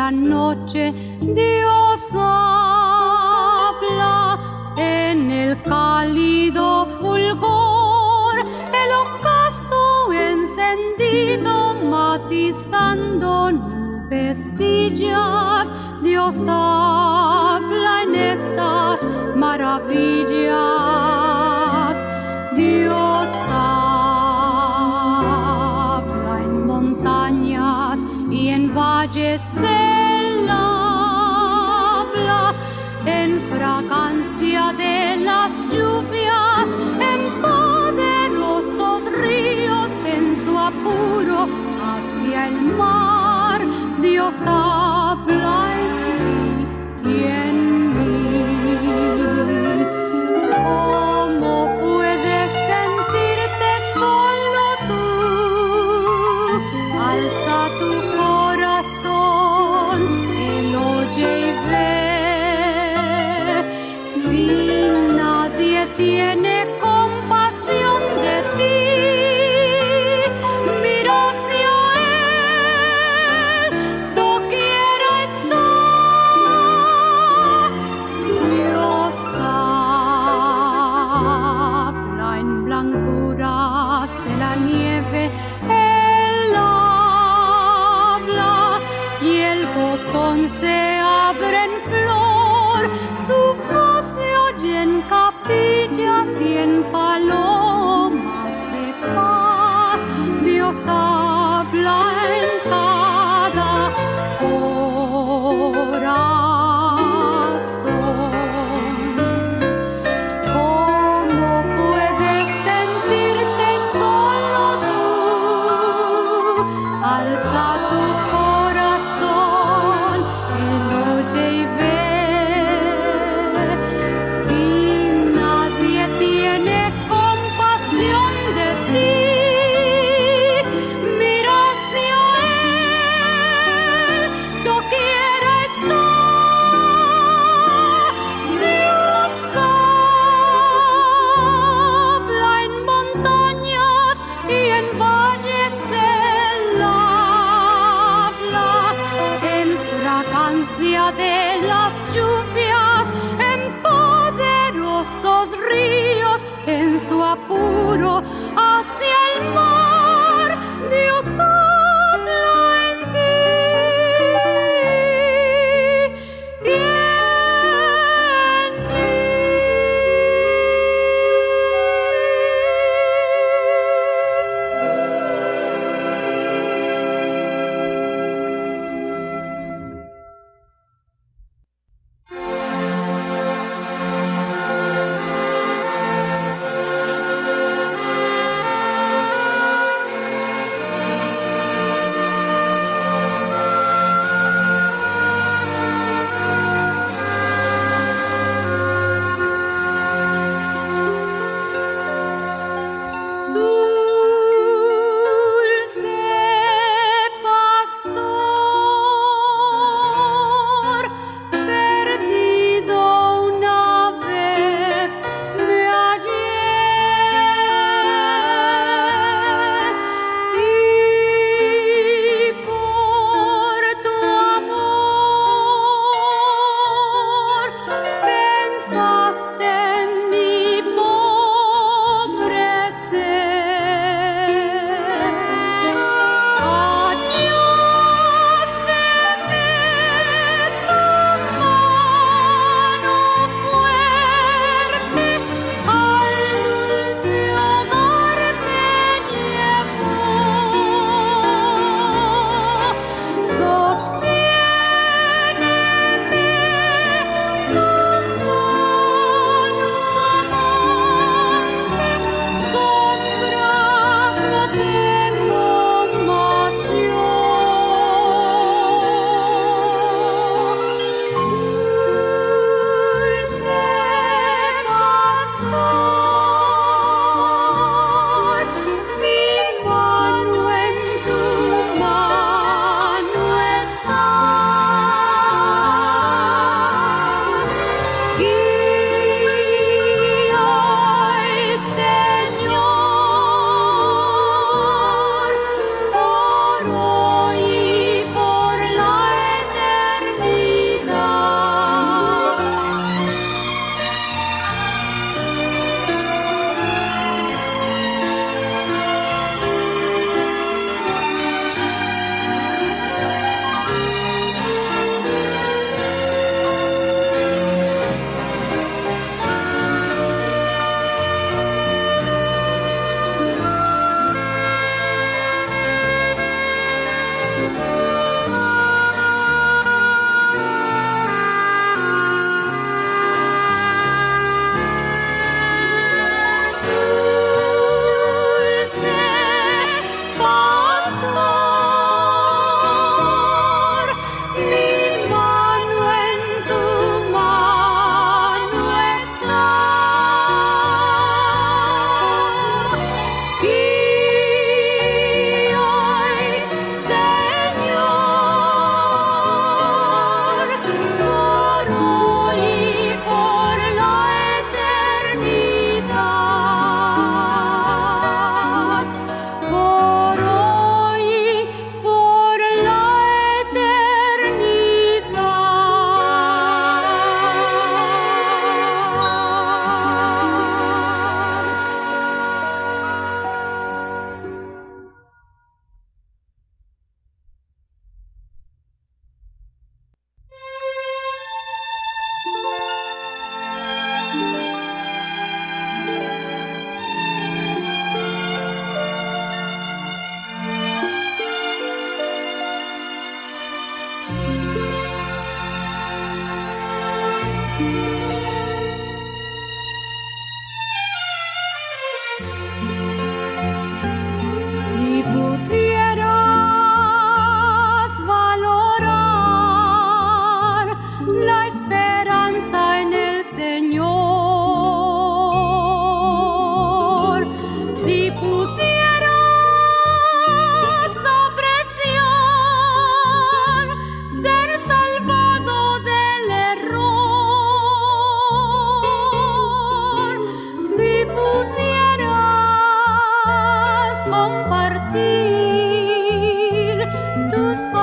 la noche Dios habla en el cálido fulgor, el ocaso encendido matizando nubecillas, Dios habla en estas maravillas. 到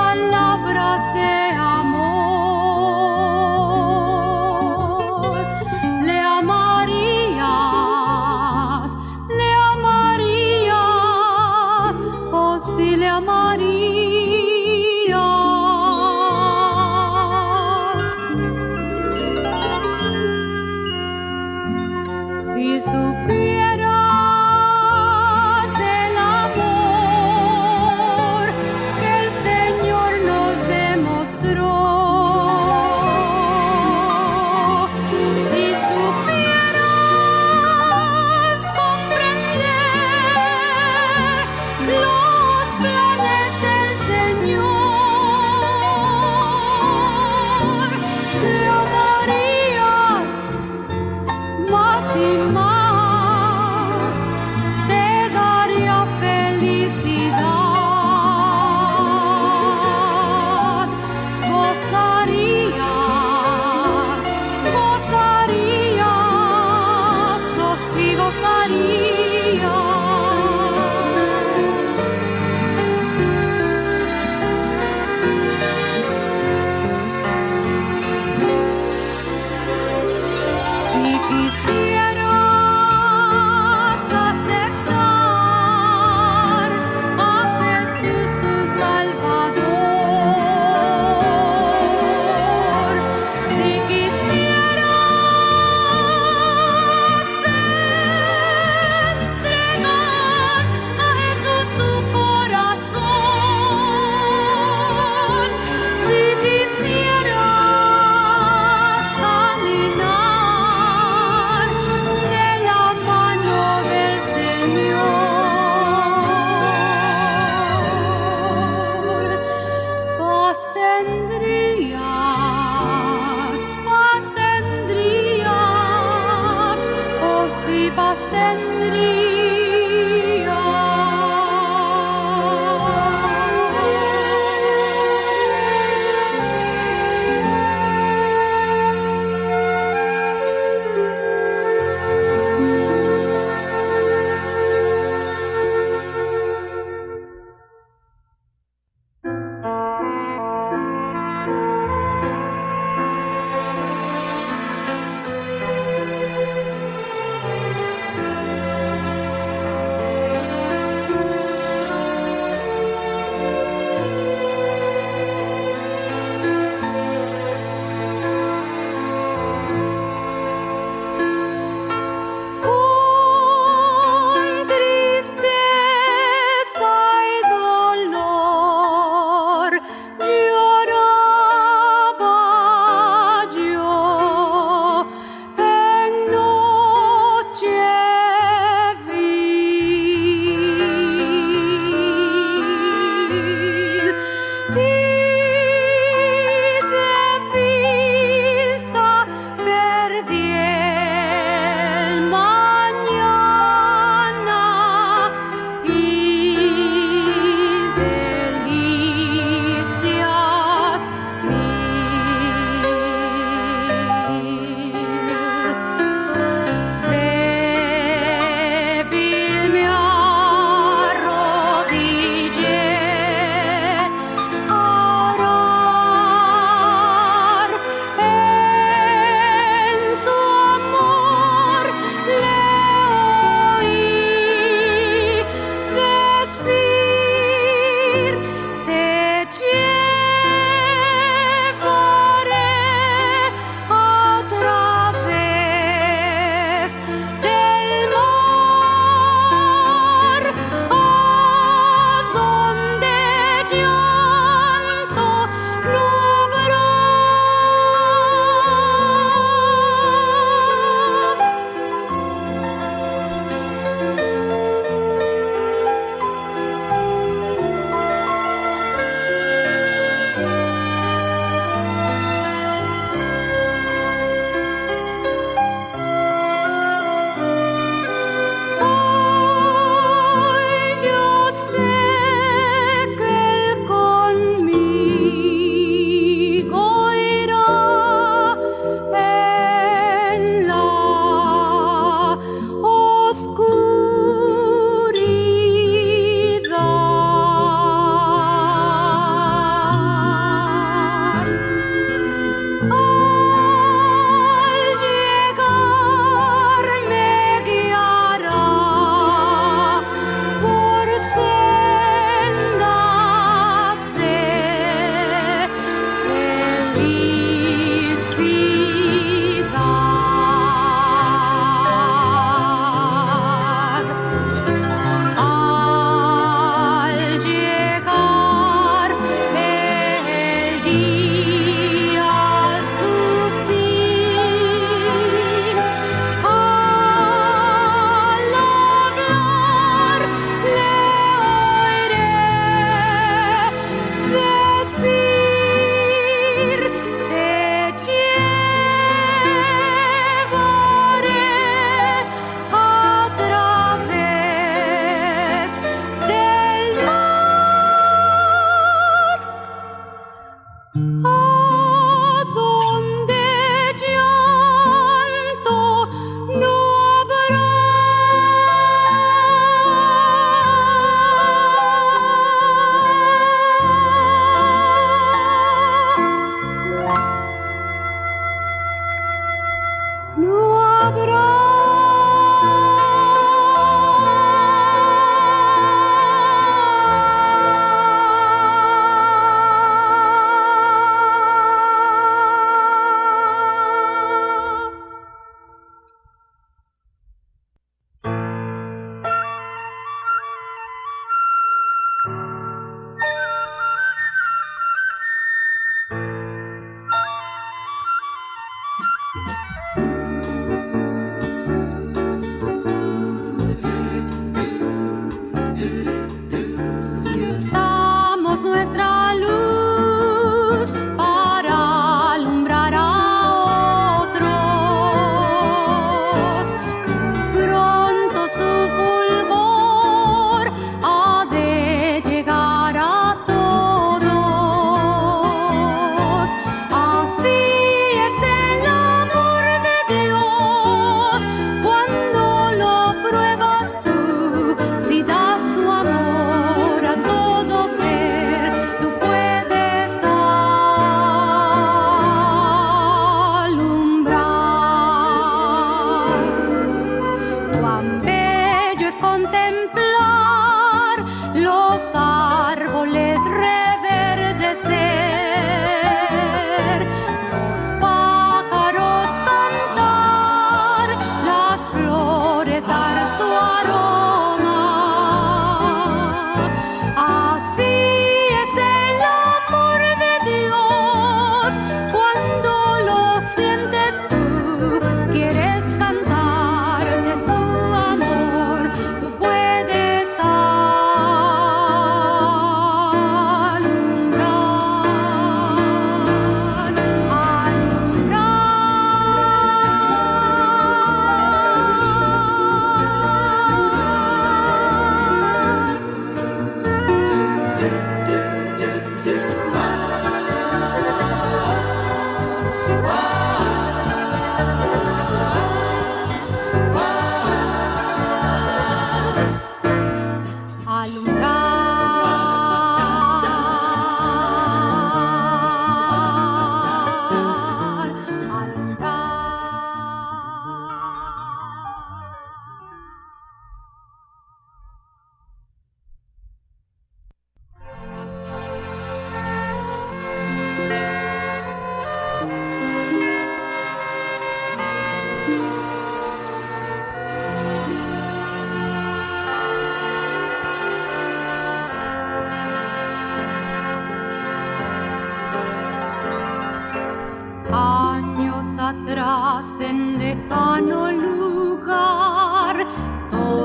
palabras de amor.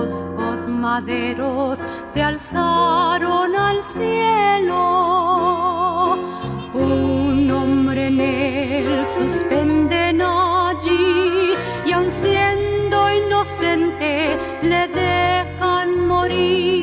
toscos maderos se alzaron al cielo. Un hombre en él suspenden allí y aun siendo inocente le dejan morir.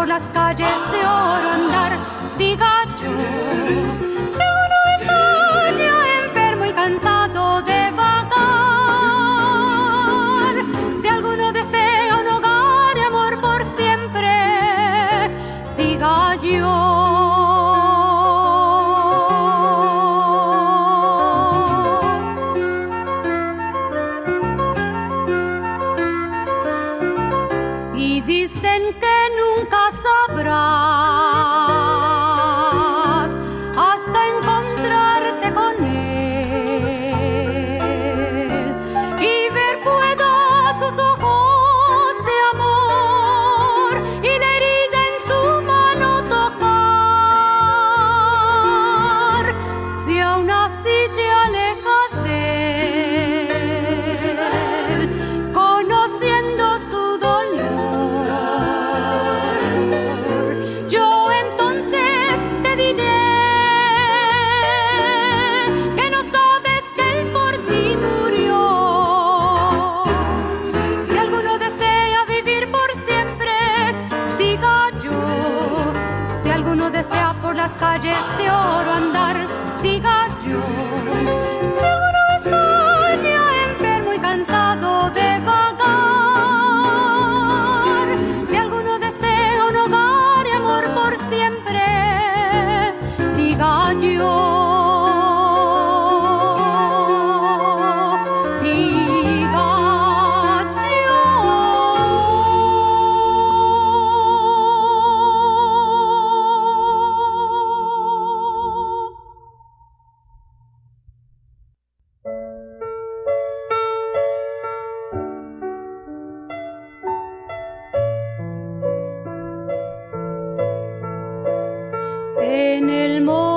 por las calles de oro andar, diga yo. en el monte.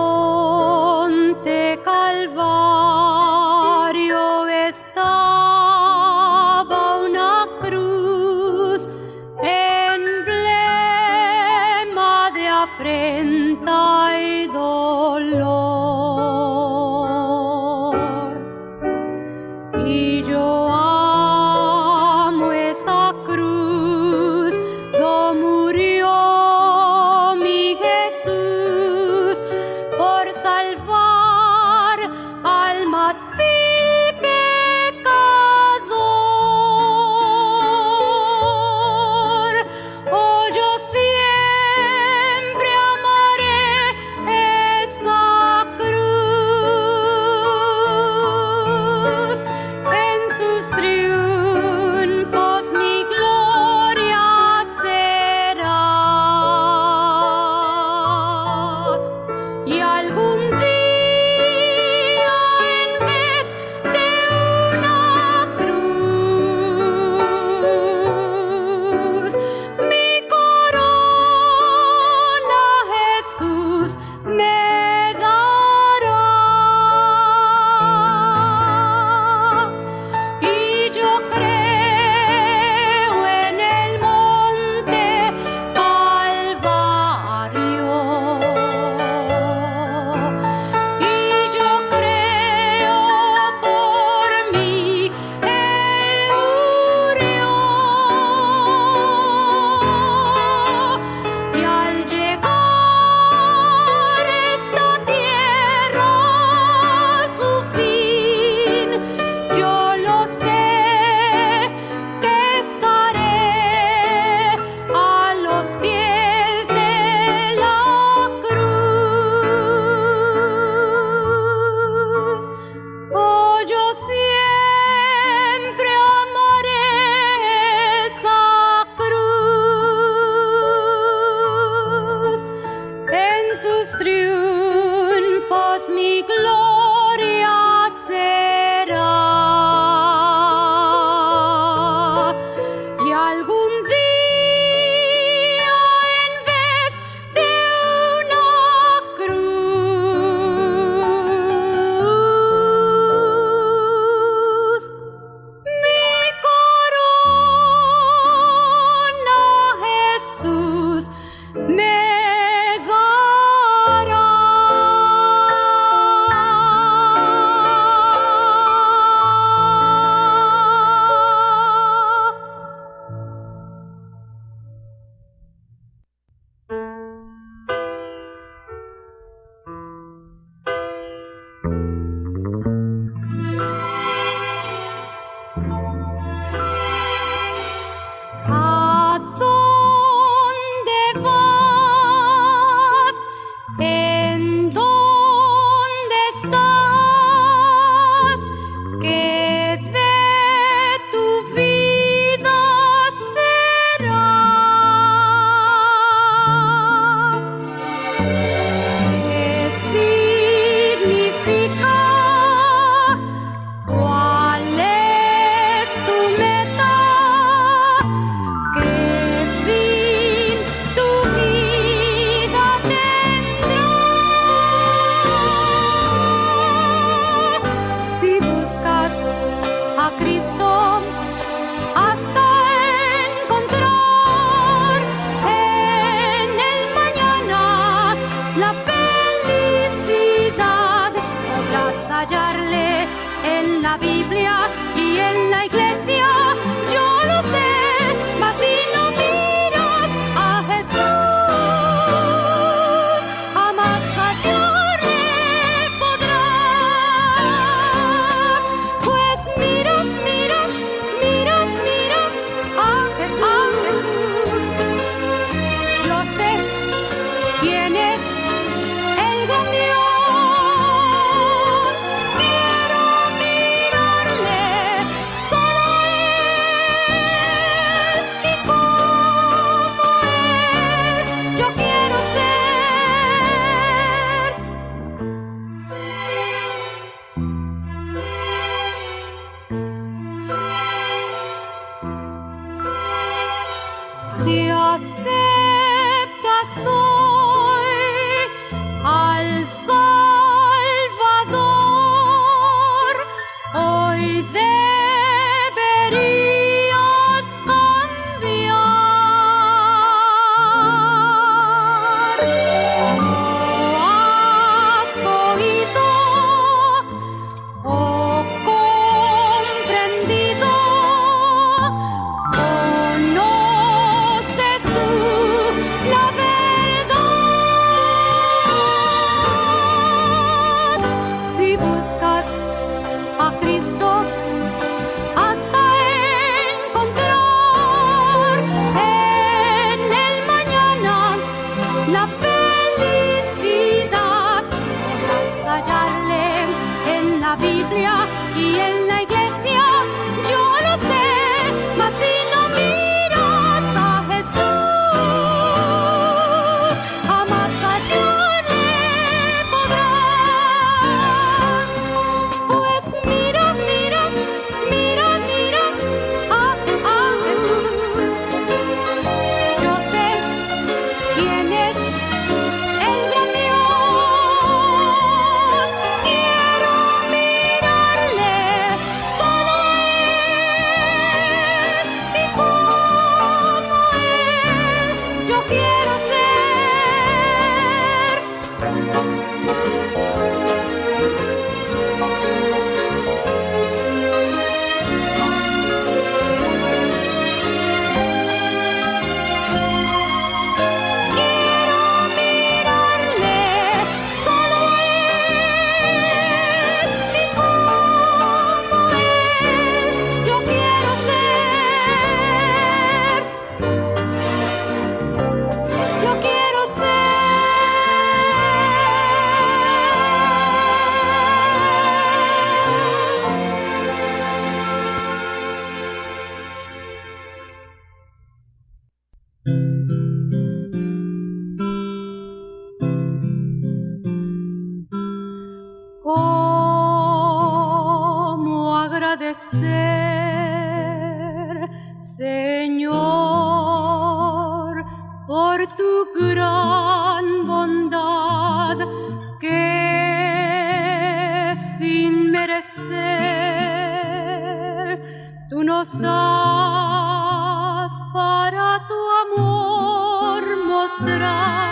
Eu oscilar. ¿Cómo agradecer, Señor, por tu gran bondad que sin merecer tú nos das para tu amor mostrar?